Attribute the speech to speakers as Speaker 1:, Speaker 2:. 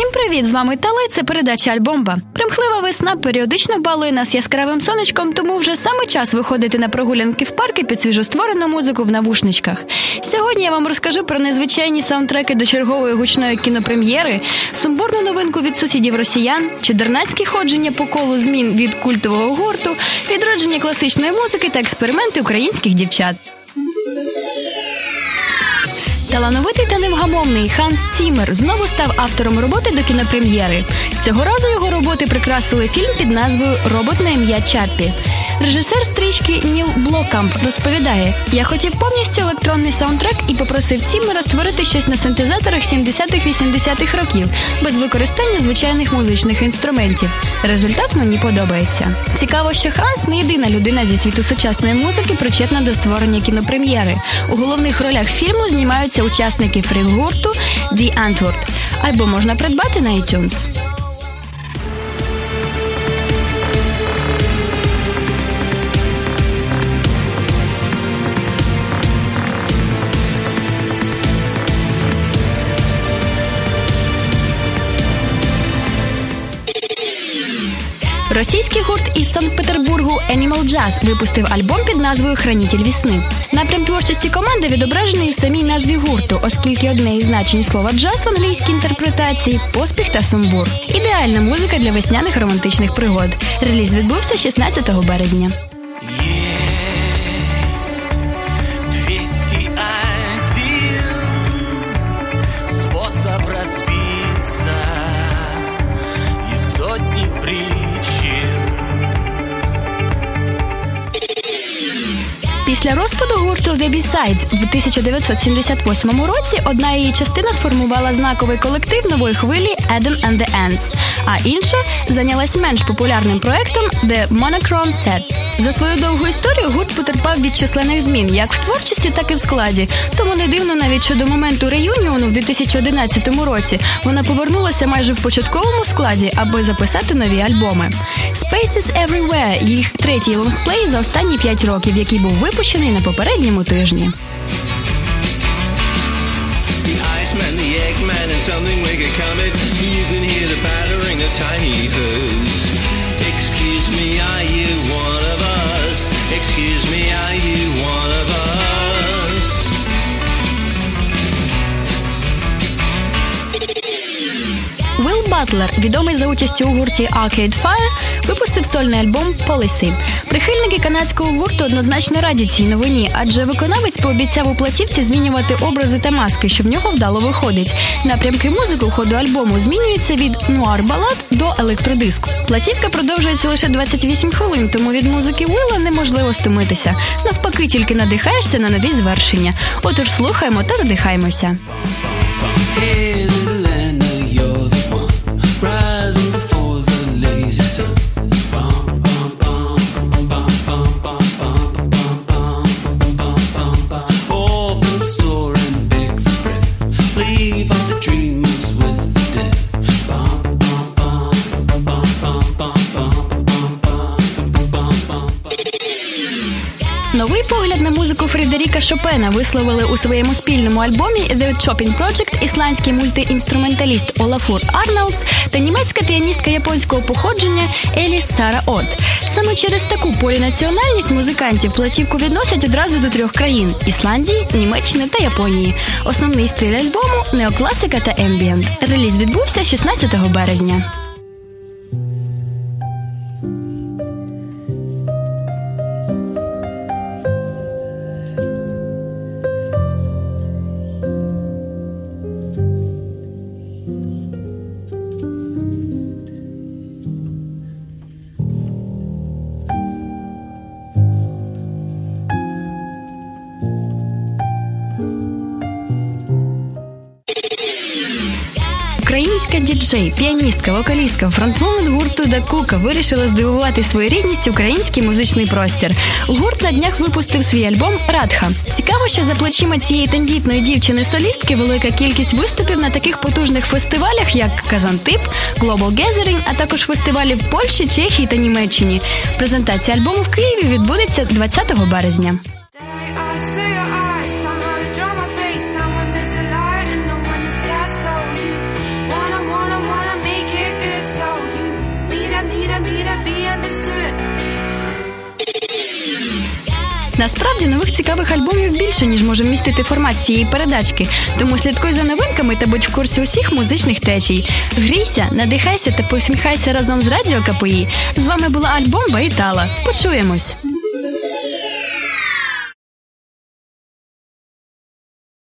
Speaker 1: Всім привіт! З вами Тали. Це передача Альбомба. Примхлива весна періодично балує нас яскравим сонечком, тому вже саме час виходити на прогулянки в парки під свіжостворену музику в навушничках. Сьогодні я вам розкажу про незвичайні саундтреки до чергової гучної кінопрем'єри, сумбурну новинку від сусідів росіян, чудернацькі ходження по колу змін від культового гурту, відродження класичної музики та експерименти українських дівчат. Талановитий та невгамовний Ханс Цімер знову став автором роботи до кінопрем'єри. Цього разу його роботи прикрасили фільм під назвою Робот на ім'я Чаппі. Режисер стрічки Ніл Блокамп розповідає: я хотів повністю електронний саундтрек і попросив Цімера створити щось на синтезаторах 70-х-80-х років без використання звичайних музичних інструментів. Результат мені подобається. Цікаво, що Ханс не єдина людина зі світу сучасної музики, причетна до створення кінопрем'єри. У головних ролях фільму знімаються учасники фріл-гурту The Antwoord. Альбом можна придбати на iTunes. Російський гурт із Санкт-Петербургу Animal Jazz випустив альбом під назвою Хранітель вісни. Напрям творчості команди відображений в самій назві гурту, оскільки одне із значень слова джаз в англійській інтерпретації поспіх та сумбур. Ідеальна музика для весняних романтичних пригод. Реліз відбувся 16 березня. Після розпаду гурту The B-Sides в 1978 році одна її частина сформувала знаковий колектив нової хвилі Adam and the Ants, а інша зайнялась менш популярним проектом The Monochrome Set. За свою довгу історію гурт потерпав від численних змін як в творчості, так і в складі. Тому не дивно навіть що до моменту реюніону в 2011 році вона повернулася майже в початковому складі, аби записати нові альбоми. Spaces Everywhere – їх третій лонгплей за останні п'ять років, який був випущений на попередньому тижні. Excuse Батлер, відомий за участю у гурті Arcade Fire, випустив сольний альбом Policy. Прихильники канадського гурту однозначно раді цій новині, адже виконавець пообіцяв у платівці змінювати образи та маски, що в нього вдало виходить. Напрямки музики у ходу альбому змінюються від нуар балад до електродиску. Платівка продовжується лише 28 хвилин, тому від музики Вилла неможливо стомитися. Навпаки, тільки надихаєшся на нові звершення. Отож, слухаємо та надихаємося. Фредеріка Шопена висловили у своєму спільному альбомі The Chopin Project ісландський мультиінструменталіст Олафур Арнолдс та німецька піаністка японського походження Еліс Сара От. Саме через таку полінаціональність музикантів платівку відносять одразу до трьох країн Ісландії, Німеччини та Японії. Основний стиль альбому неокласика та ембієнт. Реліз відбувся 16 березня. Українська діджей, піаністка, вокалістка, фронтвумен гурту Дакука вирішила здивувати своєрідністю український музичний простір. Гурт на днях випустив свій альбом Радха. Цікаво, що за плечима цієї тендітної дівчини-солістки велика кількість виступів на таких потужних фестивалях, як Казантип, Global Gathering, а також фестивалі в Польщі, Чехії та Німеччині. Презентація альбому в Києві відбудеться 20 березня. Насправді нових цікавих альбомів більше, ніж може вмістити формат цієї передачки. Тому слідкуй за новинками та будь в курсі усіх музичних течій. Грійся, надихайся та посміхайся разом з радіо КПІ. З вами була альбом Баїтала. Почуємось.